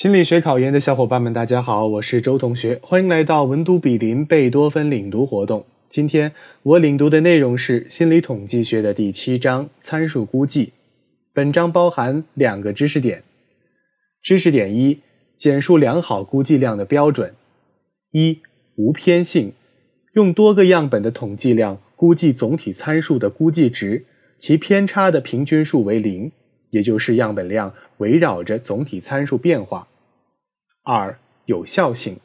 心理学考研的小伙伴们，大家好，我是周同学，欢迎来到文都比林贝多芬领读活动。今天我领读的内容是心理统计学的第七章参数估计。本章包含两个知识点。知识点一：简述良好估计量的标准。一、无偏性，用多个样本的统计量估计总体参数的估计值，其偏差的平均数为零，也就是样本量。围绕着总体参数变化。二、有效性。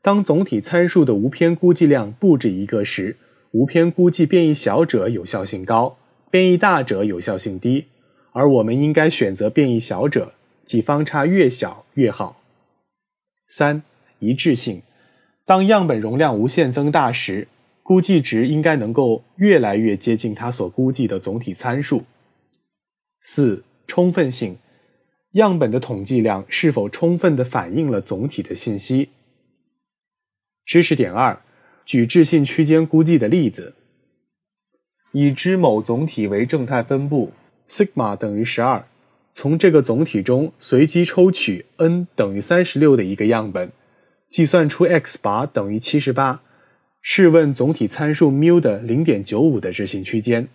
当总体参数的无偏估计量不止一个时，无偏估计变异小者有效性高，变异大者有效性低。而我们应该选择变异小者，即方差越小越好。三、一致性。当样本容量无限增大时，估计值应该能够越来越接近它所估计的总体参数。四、充分性。样本的统计量是否充分地反映了总体的信息？知识点二：举置信区间估计的例子。已知某总体为正态分布，sigma 等于十二。从这个总体中随机抽取 n 等于三十六的一个样本，计算出 x 拔等于七十八。试问总体参数 mu 的零点九五的置信区间？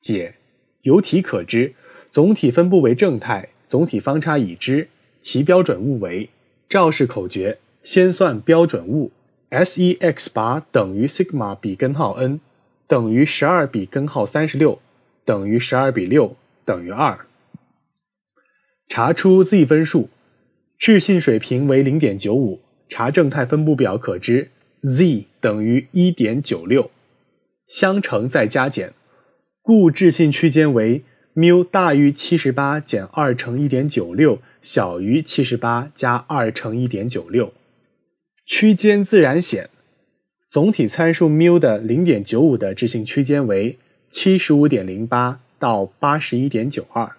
解：由题可知，总体分布为正态。总体方差已知，其标准物为赵氏口诀：先算标准物，s 一 x 八等于 sigma 比根号 n 等于十二比根号三十六等于十二比六等于二。查出 z 分数，置信水平为零点九五，查正态分布表可知 z 等于一点九六，相乘再加减，故置信区间为。缪大于七十八减二乘一点九六，小于七十八加二乘一点九六，区间自然显。总体参数缪的零点九五的置信区间为七十五点零八到八十一点九二。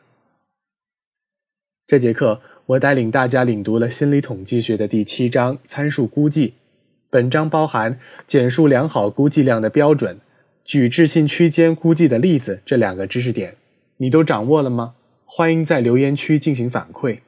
这节课我带领大家领读了心理统计学的第七章参数估计。本章包含简述良好估计量的标准、举置信区间估计的例子这两个知识点。你都掌握了吗？欢迎在留言区进行反馈。